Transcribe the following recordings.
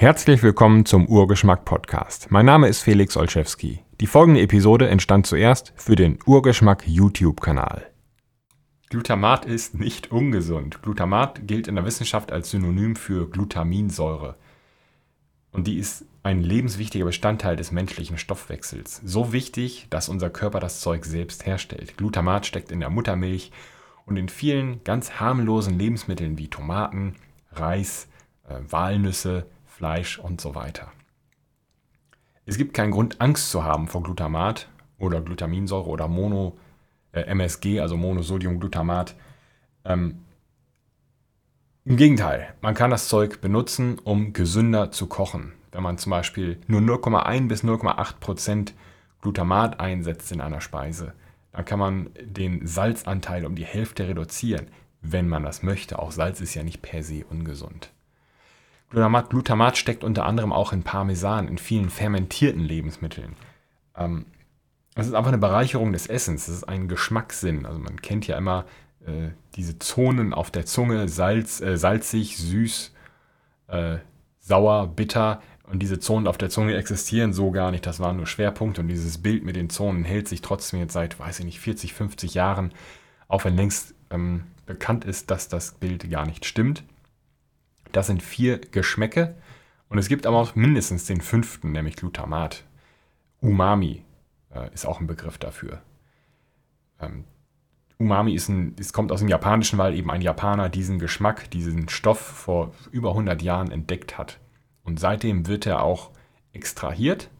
Herzlich willkommen zum Urgeschmack Podcast. Mein Name ist Felix Olszewski. Die folgende Episode entstand zuerst für den Urgeschmack YouTube-Kanal. Glutamat ist nicht ungesund. Glutamat gilt in der Wissenschaft als Synonym für Glutaminsäure. Und die ist ein lebenswichtiger Bestandteil des menschlichen Stoffwechsels. So wichtig, dass unser Körper das Zeug selbst herstellt. Glutamat steckt in der Muttermilch und in vielen ganz harmlosen Lebensmitteln wie Tomaten, Reis, äh, Walnüsse, Fleisch und so weiter. Es gibt keinen Grund, Angst zu haben vor Glutamat oder Glutaminsäure oder Mono, äh, MSG, also Monosodiumglutamat. Ähm, Im Gegenteil, man kann das Zeug benutzen, um gesünder zu kochen. Wenn man zum Beispiel nur 0,1 bis 0,8 Prozent Glutamat einsetzt in einer Speise, dann kann man den Salzanteil um die Hälfte reduzieren, wenn man das möchte. Auch Salz ist ja nicht per se ungesund. Glutamat, Glutamat steckt unter anderem auch in Parmesan, in vielen fermentierten Lebensmitteln. Ähm, es ist einfach eine Bereicherung des Essens. Es ist ein Geschmackssinn. Also man kennt ja immer äh, diese Zonen auf der Zunge, Salz, äh, salzig, süß, äh, sauer, bitter. Und diese Zonen auf der Zunge existieren so gar nicht. Das waren nur Schwerpunkte. Und dieses Bild mit den Zonen hält sich trotzdem jetzt seit, weiß ich nicht, 40, 50 Jahren, auch wenn längst ähm, bekannt ist, dass das Bild gar nicht stimmt. Das sind vier Geschmäcke. Und es gibt aber auch mindestens den fünften, nämlich Glutamat. Umami äh, ist auch ein Begriff dafür. Ähm, Umami ist ein, es kommt aus dem Japanischen, weil eben ein Japaner diesen Geschmack, diesen Stoff vor über 100 Jahren entdeckt hat. Und seitdem wird er auch extrahiert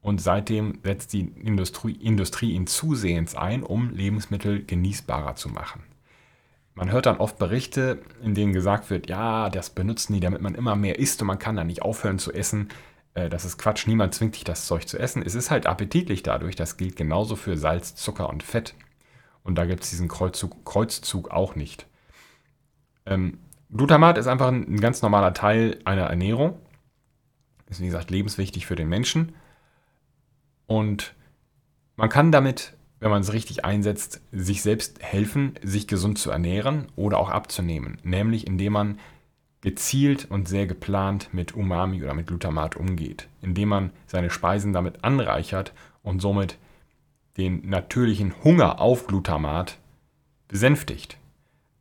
und seitdem setzt die Industrie, Industrie ihn zusehends ein, um Lebensmittel genießbarer zu machen. Man hört dann oft Berichte, in denen gesagt wird, ja, das benutzen die, damit man immer mehr isst und man kann da nicht aufhören zu essen. Äh, das ist Quatsch, niemand zwingt dich, das Zeug zu essen. Es ist halt appetitlich dadurch, das gilt genauso für Salz, Zucker und Fett. Und da gibt es diesen Kreuzzug, Kreuzzug auch nicht. Ähm, Glutamat ist einfach ein, ein ganz normaler Teil einer Ernährung. Ist wie gesagt lebenswichtig für den Menschen. Und man kann damit, wenn man es richtig einsetzt, sich selbst helfen, sich gesund zu ernähren oder auch abzunehmen. Nämlich indem man gezielt und sehr geplant mit Umami oder mit Glutamat umgeht, indem man seine Speisen damit anreichert und somit den natürlichen Hunger auf Glutamat besänftigt.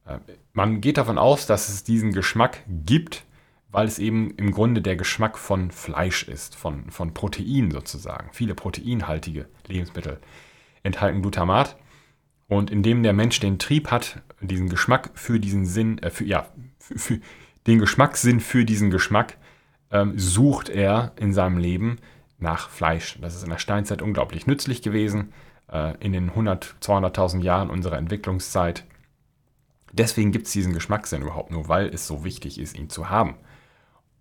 Äh, man geht davon aus, dass es diesen Geschmack gibt, weil es eben im Grunde der Geschmack von Fleisch ist, von, von Protein sozusagen. Viele proteinhaltige Lebensmittel enthalten Glutamat. Und indem der Mensch den Trieb hat, diesen Geschmack für diesen Sinn, äh, für, ja, für, für den Geschmackssinn für diesen Geschmack ähm, sucht er in seinem Leben nach Fleisch. Das ist in der Steinzeit unglaublich nützlich gewesen, äh, in den 100, 200.000 Jahren unserer Entwicklungszeit. Deswegen gibt es diesen Geschmackssinn überhaupt nur, weil es so wichtig ist, ihn zu haben.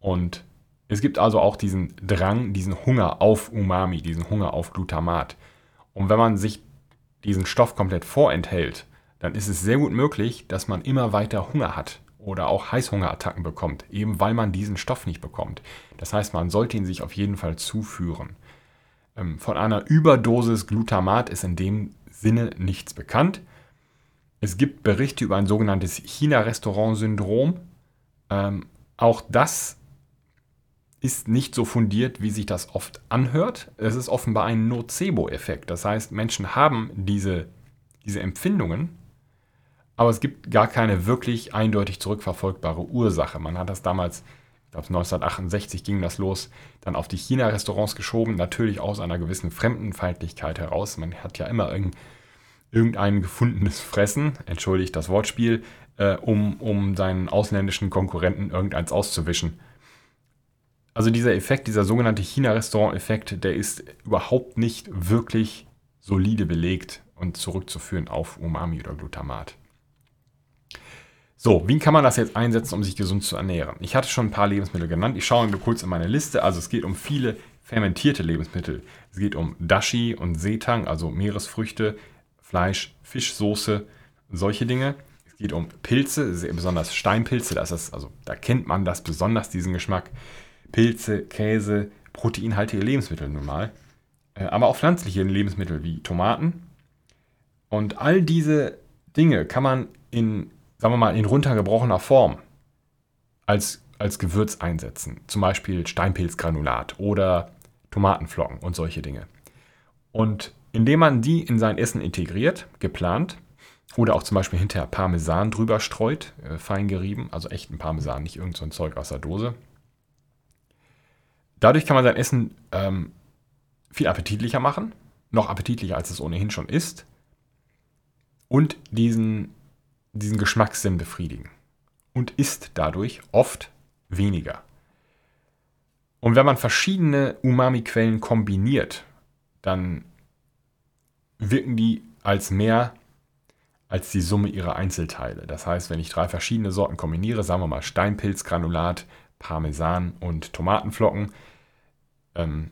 Und es gibt also auch diesen Drang, diesen Hunger auf Umami, diesen Hunger auf Glutamat. Und wenn man sich diesen Stoff komplett vorenthält, dann ist es sehr gut möglich, dass man immer weiter Hunger hat oder auch Heißhungerattacken bekommt, eben weil man diesen Stoff nicht bekommt. Das heißt, man sollte ihn sich auf jeden Fall zuführen. Ähm, von einer Überdosis Glutamat ist in dem Sinne nichts bekannt. Es gibt Berichte über ein sogenanntes China-Restaurant-Syndrom. Ähm, auch das ist nicht so fundiert, wie sich das oft anhört. Es ist offenbar ein Nocebo-Effekt. Das heißt, Menschen haben diese, diese Empfindungen, aber es gibt gar keine wirklich eindeutig zurückverfolgbare Ursache. Man hat das damals, ich glaube 1968 ging das los, dann auf die China-Restaurants geschoben, natürlich aus einer gewissen Fremdenfeindlichkeit heraus. Man hat ja immer irgendein gefundenes Fressen, entschuldigt das Wortspiel, äh, um, um seinen ausländischen Konkurrenten irgendeins auszuwischen. Also dieser Effekt, dieser sogenannte China-Restaurant-Effekt, der ist überhaupt nicht wirklich solide belegt und zurückzuführen auf Umami oder Glutamat. So, wie kann man das jetzt einsetzen, um sich gesund zu ernähren? Ich hatte schon ein paar Lebensmittel genannt. Ich schaue nur kurz in meine Liste. Also es geht um viele fermentierte Lebensmittel. Es geht um Dashi und Setang, also Meeresfrüchte, Fleisch, Fischsoße, solche Dinge. Es geht um Pilze, besonders Steinpilze. Das ist, also, da kennt man das besonders, diesen Geschmack. Pilze, Käse, proteinhaltige Lebensmittel nun mal. Äh, aber auch pflanzliche Lebensmittel wie Tomaten. Und all diese Dinge kann man in sagen wir mal, in runtergebrochener Form als als Gewürz einsetzen. Zum Beispiel Steinpilzgranulat oder Tomatenflocken und solche Dinge. Und indem man die in sein Essen integriert, geplant, oder auch zum Beispiel hinterher Parmesan drüber streut, äh, fein gerieben, also echten Parmesan, nicht irgendein so Zeug aus der Dose. Dadurch kann man sein Essen ähm, viel appetitlicher machen, noch appetitlicher als es ohnehin schon ist, und diesen, diesen Geschmackssinn befriedigen. Und isst dadurch oft weniger. Und wenn man verschiedene Umami-Quellen kombiniert, dann wirken die als mehr als die Summe ihrer Einzelteile. Das heißt, wenn ich drei verschiedene Sorten kombiniere, sagen wir mal Steinpilzgranulat, Parmesan und Tomatenflocken, ähm,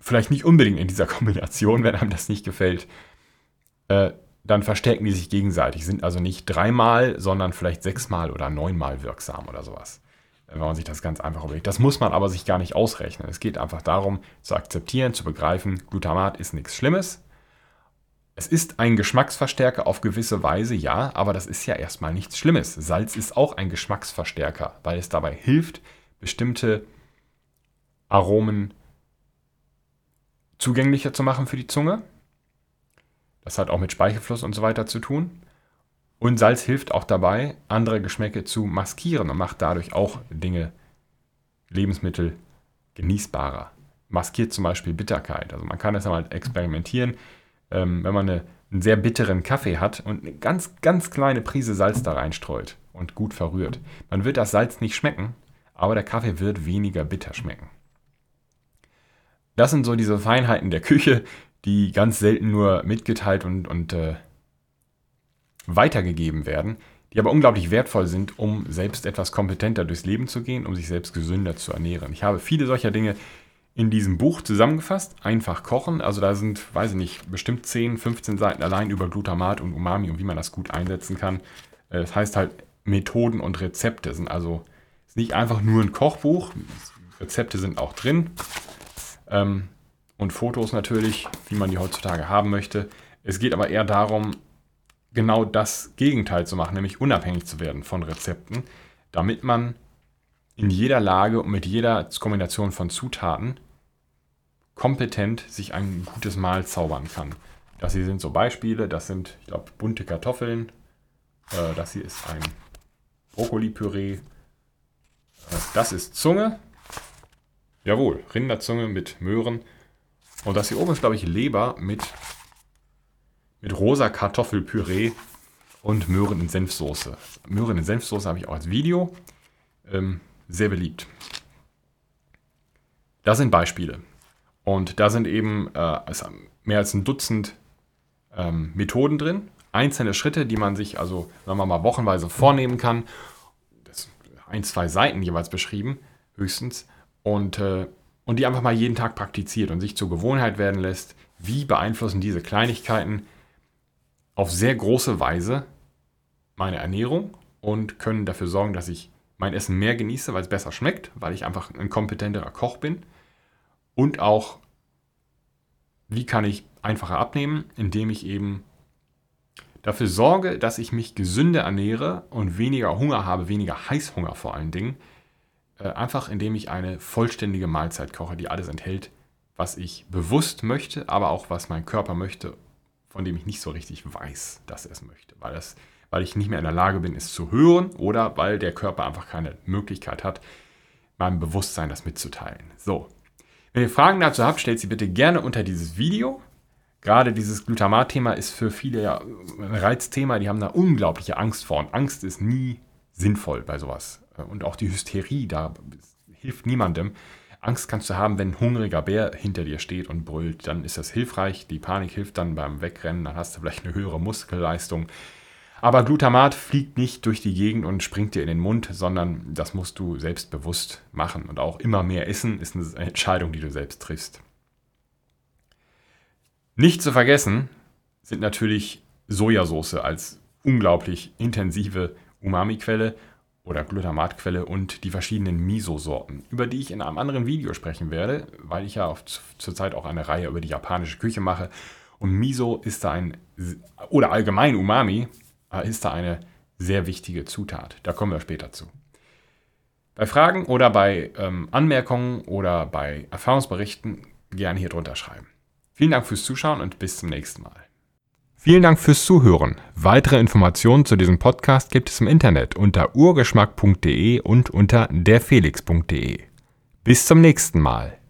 vielleicht nicht unbedingt in dieser Kombination, wenn einem das nicht gefällt, äh, dann verstärken die sich gegenseitig, sind also nicht dreimal, sondern vielleicht sechsmal oder neunmal wirksam oder sowas. Wenn man sich das ganz einfach überlegt. Das muss man aber sich gar nicht ausrechnen. Es geht einfach darum, zu akzeptieren, zu begreifen, Glutamat ist nichts Schlimmes. Es ist ein Geschmacksverstärker auf gewisse Weise, ja, aber das ist ja erstmal nichts Schlimmes. Salz ist auch ein Geschmacksverstärker, weil es dabei hilft, bestimmte Aromen zugänglicher zu machen für die Zunge. Das hat auch mit Speichelfluss und so weiter zu tun. Und Salz hilft auch dabei, andere Geschmäcke zu maskieren und macht dadurch auch Dinge, Lebensmittel genießbarer. Maskiert zum Beispiel Bitterkeit. Also man kann das einmal experimentieren ähm, wenn man eine, einen sehr bitteren Kaffee hat und eine ganz, ganz kleine Prise Salz da reinstreut und gut verrührt. Man wird das Salz nicht schmecken, aber der Kaffee wird weniger bitter schmecken. Das sind so diese Feinheiten der Küche, die ganz selten nur mitgeteilt und, und äh, weitergegeben werden, die aber unglaublich wertvoll sind, um selbst etwas kompetenter durchs Leben zu gehen, um sich selbst gesünder zu ernähren. Ich habe viele solcher Dinge in diesem Buch zusammengefasst. Einfach kochen. Also da sind, weiß ich nicht, bestimmt 10, 15 Seiten allein über Glutamat und Umami und wie man das gut einsetzen kann. Äh, das heißt halt Methoden und Rezepte sind also ist nicht einfach nur ein Kochbuch. Rezepte sind auch drin. Ähm, und Fotos natürlich, wie man die heutzutage haben möchte. Es geht aber eher darum, genau das Gegenteil zu machen, nämlich unabhängig zu werden von Rezepten, damit man in jeder Lage und mit jeder Kombination von Zutaten kompetent sich ein gutes Mahl zaubern kann. Das hier sind so Beispiele, das sind, ich glaube, bunte Kartoffeln. Äh, das hier ist ein Brokkoli-Püree. Äh, das ist Zunge. Jawohl, Rinderzunge mit Möhren. Und das hier oben ist, glaube ich, Leber mit, mit rosa Kartoffelpüree und Möhren in Senfsoße. Möhren in Senfsoße habe ich auch als Video. Ähm, sehr beliebt. Das sind Beispiele. Und da sind eben äh, mehr als ein Dutzend ähm, Methoden drin, einzelne Schritte, die man sich also, sagen wir mal, wochenweise vornehmen kann. Das ein, zwei Seiten jeweils beschrieben, höchstens. Und, äh, und die einfach mal jeden Tag praktiziert und sich zur Gewohnheit werden lässt. Wie beeinflussen diese Kleinigkeiten auf sehr große Weise meine Ernährung und können dafür sorgen, dass ich mein Essen mehr genieße, weil es besser schmeckt, weil ich einfach ein kompetenterer Koch bin. Und auch, wie kann ich einfacher abnehmen, indem ich eben dafür sorge, dass ich mich gesünder ernähre und weniger Hunger habe, weniger Heißhunger vor allen Dingen. Äh, einfach indem ich eine vollständige Mahlzeit koche, die alles enthält, was ich bewusst möchte, aber auch was mein Körper möchte, von dem ich nicht so richtig weiß, dass er es möchte. Weil das weil ich nicht mehr in der Lage bin, es zu hören oder weil der Körper einfach keine Möglichkeit hat, meinem Bewusstsein das mitzuteilen. So, wenn ihr Fragen dazu habt, stellt sie bitte gerne unter dieses Video. Gerade dieses Glutamat-Thema ist für viele ja ein Reizthema, die haben da unglaubliche Angst vor und Angst ist nie sinnvoll bei sowas. Und auch die Hysterie, da hilft niemandem. Angst kannst du haben, wenn ein hungriger Bär hinter dir steht und brüllt, dann ist das hilfreich. Die Panik hilft dann beim Wegrennen, dann hast du vielleicht eine höhere Muskelleistung. Aber Glutamat fliegt nicht durch die Gegend und springt dir in den Mund, sondern das musst du selbstbewusst machen. Und auch immer mehr essen ist eine Entscheidung, die du selbst triffst. Nicht zu vergessen sind natürlich Sojasauce als unglaublich intensive Umami-Quelle oder Glutamatquelle und die verschiedenen Miso-Sorten, über die ich in einem anderen Video sprechen werde, weil ich ja zurzeit auch eine Reihe über die japanische Küche mache. Und Miso ist da ein, oder allgemein Umami, ist da eine sehr wichtige Zutat. Da kommen wir später zu. Bei Fragen oder bei ähm, Anmerkungen oder bei Erfahrungsberichten gerne hier drunter schreiben. Vielen Dank fürs Zuschauen und bis zum nächsten Mal. Vielen Dank fürs Zuhören. Weitere Informationen zu diesem Podcast gibt es im Internet unter urgeschmack.de und unter derfelix.de. Bis zum nächsten Mal.